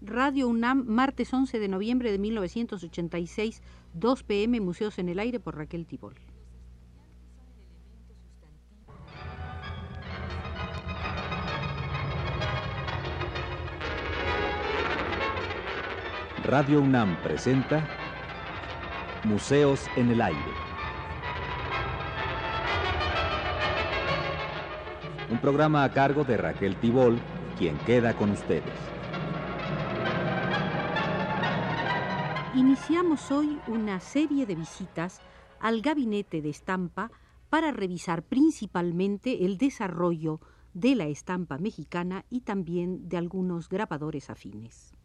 Radio UNAM, martes 11 de noviembre de 1986, 2 pm, Museos en el Aire por Raquel Tibol. Radio UNAM presenta Museos en el Aire. Un programa a cargo de Raquel Tibol, quien queda con ustedes. Iniciamos hoy una serie de visitas al gabinete de estampa para revisar principalmente el desarrollo de la estampa mexicana y también de algunos grabadores afines.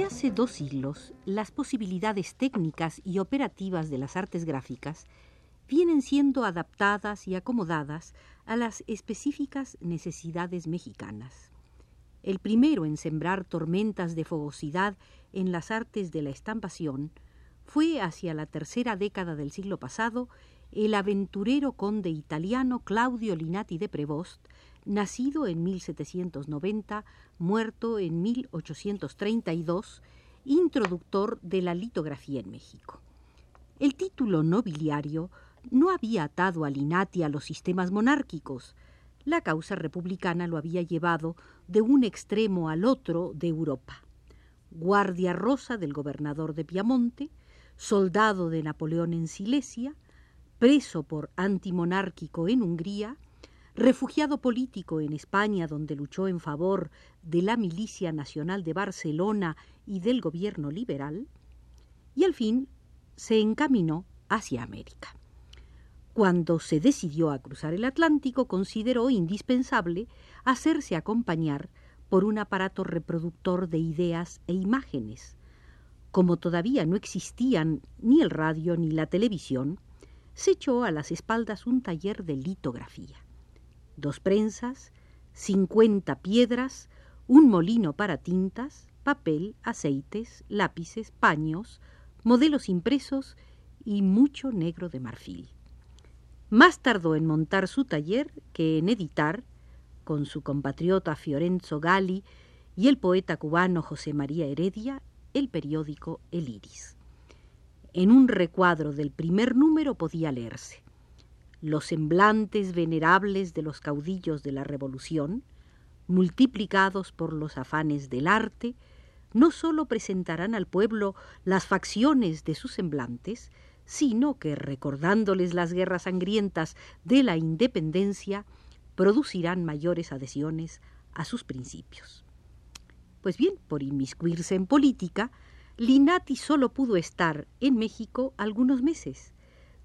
Desde hace dos siglos, las posibilidades técnicas y operativas de las artes gráficas vienen siendo adaptadas y acomodadas a las específicas necesidades mexicanas. El primero en sembrar tormentas de fogosidad en las artes de la estampación fue hacia la tercera década del siglo pasado el aventurero conde italiano Claudio Linati de Prevost, nacido en 1790, muerto en 1832, introductor de la litografía en México. El título nobiliario no había atado a Linati a los sistemas monárquicos. La causa republicana lo había llevado de un extremo al otro de Europa. Guardia rosa del gobernador de Piamonte, soldado de Napoleón en Silesia, preso por antimonárquico en Hungría, refugiado político en España donde luchó en favor de la Milicia Nacional de Barcelona y del gobierno liberal, y al fin se encaminó hacia América. Cuando se decidió a cruzar el Atlántico, consideró indispensable hacerse acompañar por un aparato reproductor de ideas e imágenes. Como todavía no existían ni el radio ni la televisión, se echó a las espaldas un taller de litografía dos prensas, cincuenta piedras, un molino para tintas, papel, aceites, lápices, paños, modelos impresos y mucho negro de marfil. Más tardó en montar su taller que en editar, con su compatriota Fiorenzo Gali y el poeta cubano José María Heredia, el periódico El Iris. En un recuadro del primer número podía leerse los semblantes venerables de los caudillos de la Revolución, multiplicados por los afanes del arte, no sólo presentarán al pueblo las facciones de sus semblantes, sino que, recordándoles las guerras sangrientas de la independencia, producirán mayores adhesiones a sus principios. Pues bien, por inmiscuirse en política, Linati solo pudo estar en México algunos meses,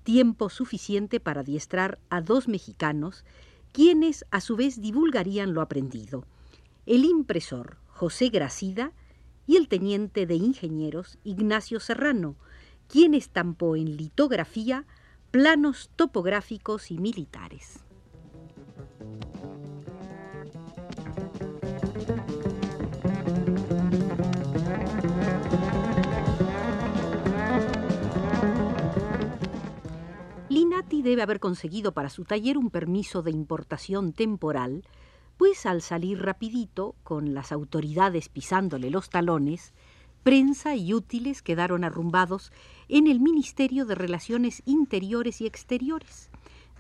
tiempo suficiente para adiestrar a dos mexicanos, quienes a su vez divulgarían lo aprendido, el impresor José Gracida y el teniente de ingenieros Ignacio Serrano, quien estampó en litografía planos topográficos y militares. Linati debe haber conseguido para su taller un permiso de importación temporal, pues al salir rapidito, con las autoridades pisándole los talones, prensa y útiles quedaron arrumbados en el Ministerio de Relaciones Interiores y Exteriores.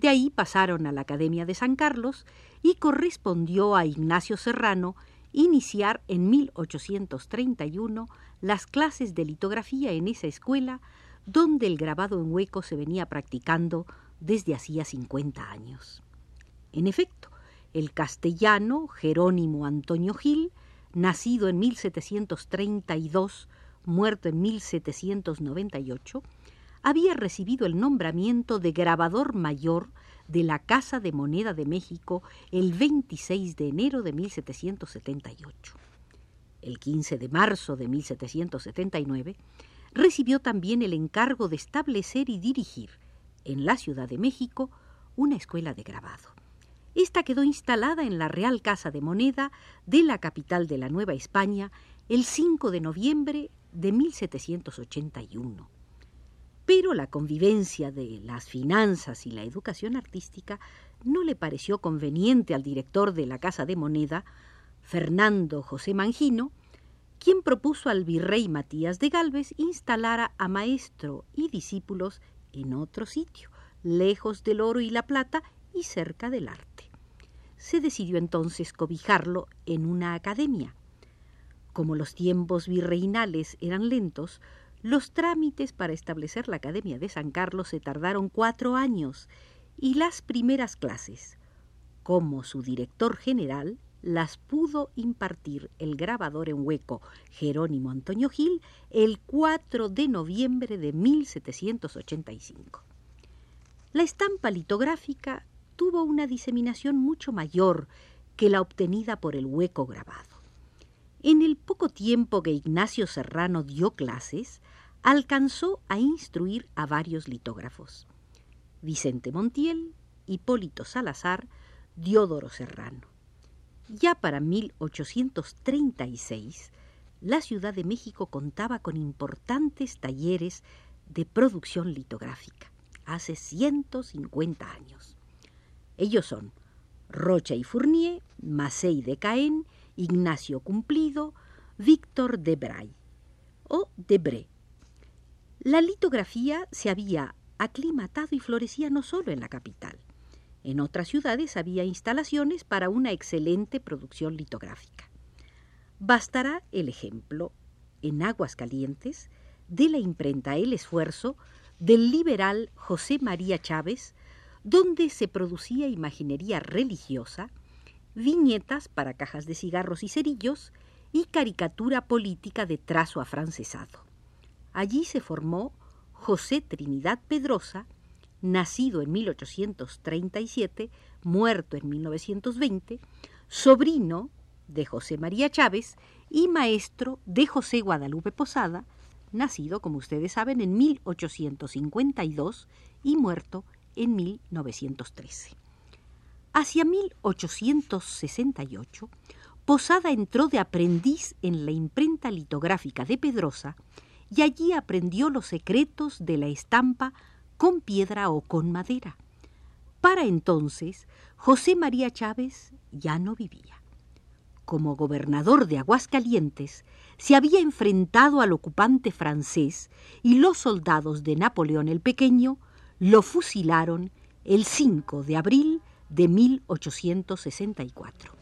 De ahí pasaron a la Academia de San Carlos y correspondió a Ignacio Serrano iniciar en 1831 las clases de litografía en esa escuela donde el grabado en hueco se venía practicando desde hacía 50 años. En efecto, el castellano Jerónimo Antonio Gil, nacido en 1732, muerto en 1798, había recibido el nombramiento de grabador mayor de la Casa de Moneda de México el 26 de enero de 1778. El 15 de marzo de 1779 recibió también el encargo de establecer y dirigir en la Ciudad de México una escuela de grabado. Esta quedó instalada en la Real Casa de Moneda de la capital de la Nueva España el 5 de noviembre de 1781. Pero la convivencia de las finanzas y la educación artística no le pareció conveniente al director de la Casa de Moneda, Fernando José Mangino, quien propuso al virrey Matías de Galvez instalara a maestro y discípulos en otro sitio, lejos del oro y la plata y cerca del arte. Se decidió entonces cobijarlo en una academia. Como los tiempos virreinales eran lentos, los trámites para establecer la Academia de San Carlos se tardaron cuatro años y las primeras clases, como su director general, las pudo impartir el grabador en hueco Jerónimo Antonio Gil el 4 de noviembre de 1785. La estampa litográfica tuvo una diseminación mucho mayor que la obtenida por el hueco grabado. En el poco tiempo que Ignacio Serrano dio clases, alcanzó a instruir a varios litógrafos. Vicente Montiel, Hipólito Salazar, Diodoro Serrano. Ya para 1836, la Ciudad de México contaba con importantes talleres de producción litográfica, hace 150 años. Ellos son Rocha y Fournier, Macei de Caen, Ignacio Cumplido, Víctor Debray o Debré. La litografía se había aclimatado y florecía no solo en la capital. En otras ciudades había instalaciones para una excelente producción litográfica. Bastará el ejemplo, en Aguas Calientes, de la imprenta El Esfuerzo del liberal José María Chávez, donde se producía imaginería religiosa, viñetas para cajas de cigarros y cerillos y caricatura política de trazo afrancesado. Allí se formó José Trinidad Pedrosa, nacido en 1837, muerto en 1920, sobrino de José María Chávez y maestro de José Guadalupe Posada, nacido, como ustedes saben, en 1852 y muerto en 1913. Hacia 1868, Posada entró de aprendiz en la imprenta litográfica de Pedrosa y allí aprendió los secretos de la estampa con piedra o con madera. Para entonces, José María Chávez ya no vivía. Como gobernador de Aguascalientes, se había enfrentado al ocupante francés y los soldados de Napoleón el Pequeño lo fusilaron el 5 de abril de 1864.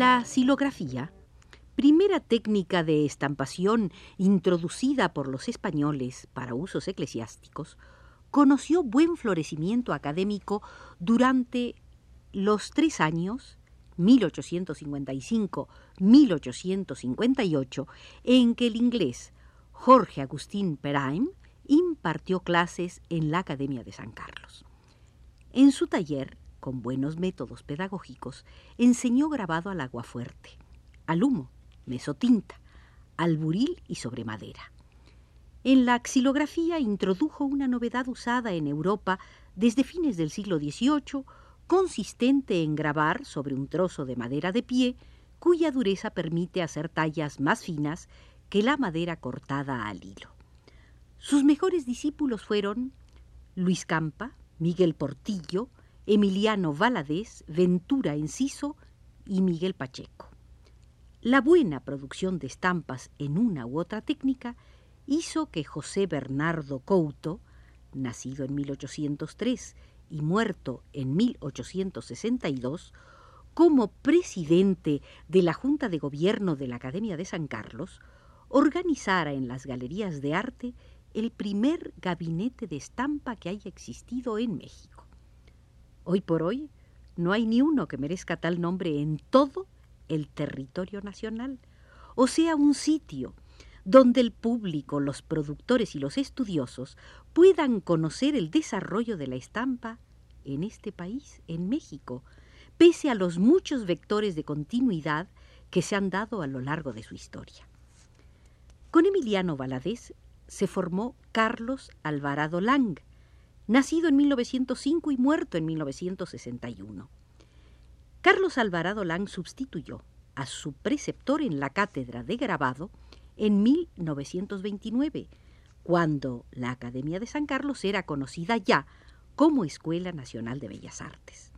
La silografía, primera técnica de estampación introducida por los españoles para usos eclesiásticos, conoció buen florecimiento académico durante los tres años 1855-1858, en que el inglés Jorge Agustín Perheim impartió clases en la Academia de San Carlos. En su taller con buenos métodos pedagógicos, enseñó grabado al agua fuerte, al humo, mesotinta, al buril y sobre madera. En la xilografía introdujo una novedad usada en Europa desde fines del siglo XVIII, consistente en grabar sobre un trozo de madera de pie, cuya dureza permite hacer tallas más finas que la madera cortada al hilo. Sus mejores discípulos fueron Luis Campa, Miguel Portillo, Emiliano Valadez, Ventura Enciso y Miguel Pacheco. La buena producción de estampas en una u otra técnica hizo que José Bernardo Couto, nacido en 1803 y muerto en 1862, como presidente de la Junta de Gobierno de la Academia de San Carlos, organizara en las galerías de arte el primer gabinete de estampa que haya existido en México. Hoy por hoy no hay ni uno que merezca tal nombre en todo el territorio nacional, o sea, un sitio donde el público, los productores y los estudiosos puedan conocer el desarrollo de la estampa en este país, en México, pese a los muchos vectores de continuidad que se han dado a lo largo de su historia. Con Emiliano Valadez se formó Carlos Alvarado Lang, nacido en 1905 y muerto en 1961. Carlos Alvarado Lang sustituyó a su preceptor en la cátedra de grabado en 1929, cuando la Academia de San Carlos era conocida ya como Escuela Nacional de Bellas Artes.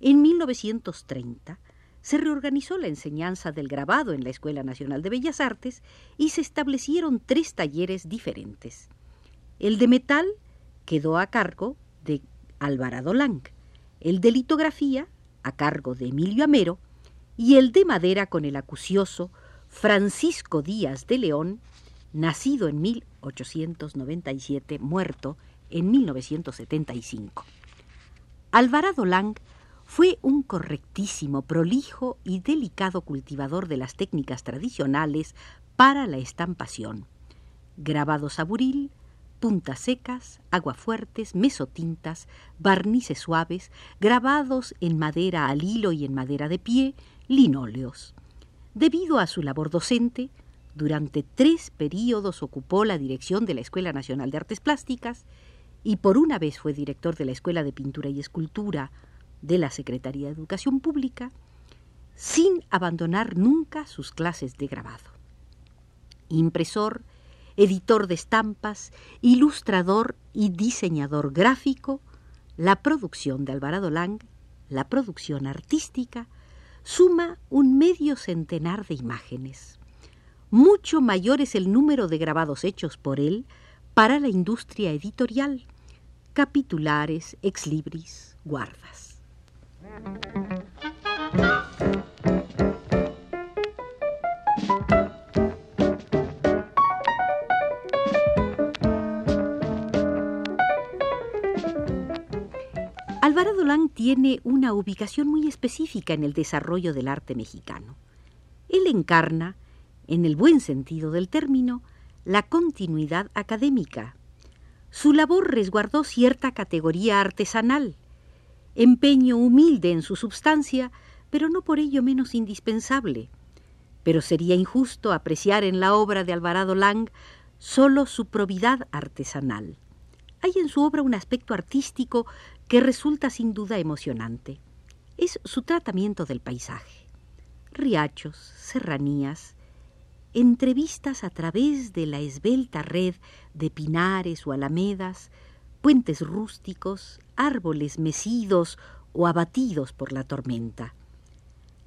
En 1930 se reorganizó la enseñanza del grabado en la Escuela Nacional de Bellas Artes y se establecieron tres talleres diferentes. El de metal quedó a cargo de Alvarado Lang, el de litografía a cargo de Emilio Amero y el de madera con el acucioso Francisco Díaz de León, nacido en 1897, muerto en 1975. Alvarado Lang fue un correctísimo, prolijo y delicado cultivador de las técnicas tradicionales para la estampación. Grabados a buril, puntas secas, aguafuertes, mesotintas, barnices suaves, grabados en madera al hilo y en madera de pie, linóleos. Debido a su labor docente, durante tres períodos ocupó la dirección de la Escuela Nacional de Artes Plásticas y por una vez fue director de la Escuela de Pintura y Escultura de la Secretaría de Educación Pública, sin abandonar nunca sus clases de grabado. Impresor, editor de estampas, ilustrador y diseñador gráfico, la producción de Alvarado Lang, la producción artística, suma un medio centenar de imágenes. Mucho mayor es el número de grabados hechos por él para la industria editorial, capitulares, exlibris, guardas. Alvarado Lang tiene una ubicación muy específica en el desarrollo del arte mexicano. Él encarna, en el buen sentido del término, la continuidad académica. Su labor resguardó cierta categoría artesanal, empeño humilde en su substancia, pero no por ello menos indispensable. Pero sería injusto apreciar en la obra de Alvarado Lang solo su probidad artesanal. Hay en su obra un aspecto artístico que resulta sin duda emocionante. Es su tratamiento del paisaje. Riachos, serranías, entrevistas a través de la esbelta red de pinares o alamedas, puentes rústicos, árboles mecidos o abatidos por la tormenta.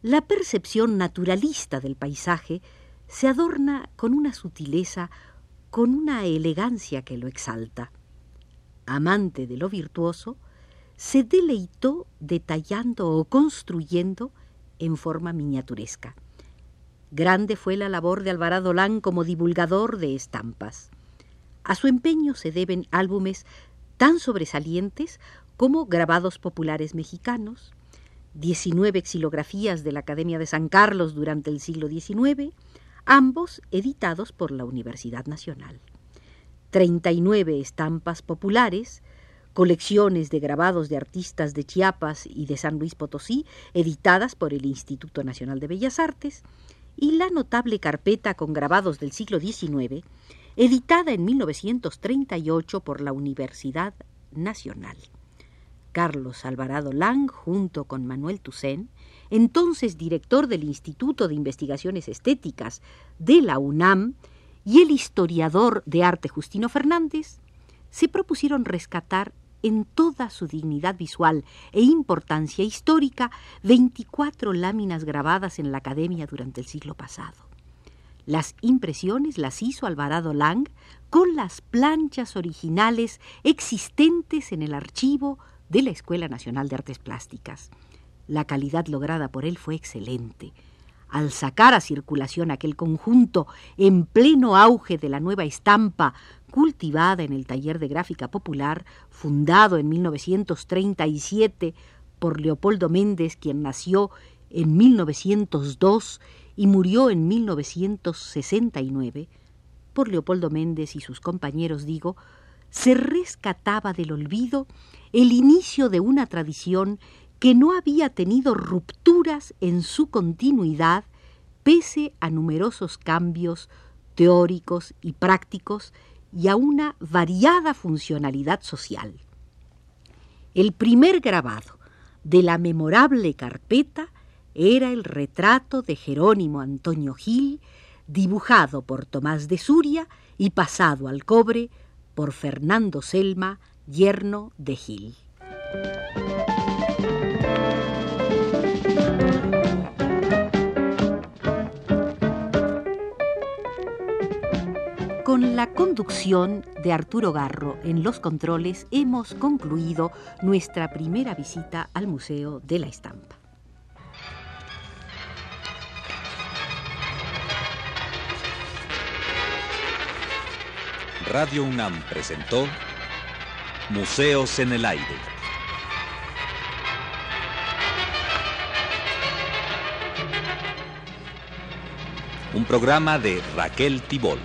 La percepción naturalista del paisaje se adorna con una sutileza, con una elegancia que lo exalta. Amante de lo virtuoso, se deleitó detallando o construyendo en forma miniaturesca. Grande fue la labor de Alvarado Lang como divulgador de estampas. A su empeño se deben álbumes tan sobresalientes como grabados populares mexicanos, 19 xilografías de la Academia de San Carlos durante el siglo XIX, ambos editados por la Universidad Nacional. 39 estampas populares, colecciones de grabados de artistas de Chiapas y de San Luis Potosí, editadas por el Instituto Nacional de Bellas Artes, y la notable carpeta con grabados del siglo XIX, editada en 1938 por la Universidad Nacional. Carlos Alvarado Lang, junto con Manuel Toussaint, entonces director del Instituto de Investigaciones Estéticas de la UNAM, y el historiador de arte Justino Fernández, se propusieron rescatar en toda su dignidad visual e importancia histórica 24 láminas grabadas en la Academia durante el siglo pasado. Las impresiones las hizo Alvarado Lang con las planchas originales existentes en el archivo de la Escuela Nacional de Artes Plásticas. La calidad lograda por él fue excelente. Al sacar a circulación aquel conjunto en pleno auge de la nueva estampa cultivada en el taller de gráfica popular, fundado en 1937 por Leopoldo Méndez, quien nació en 1902 y murió en 1969, por Leopoldo Méndez y sus compañeros digo, se rescataba del olvido el inicio de una tradición que no había tenido rupturas en su continuidad pese a numerosos cambios teóricos y prácticos y a una variada funcionalidad social. El primer grabado de la memorable carpeta era el retrato de Jerónimo Antonio Gil, dibujado por Tomás de Suria y pasado al cobre por Fernando Selma, yerno de Gil. Con la conducción de Arturo Garro en los controles hemos concluido nuestra primera visita al Museo de la Estampa. Radio UNAM presentó Museos en el Aire. Un programa de Raquel Tibol.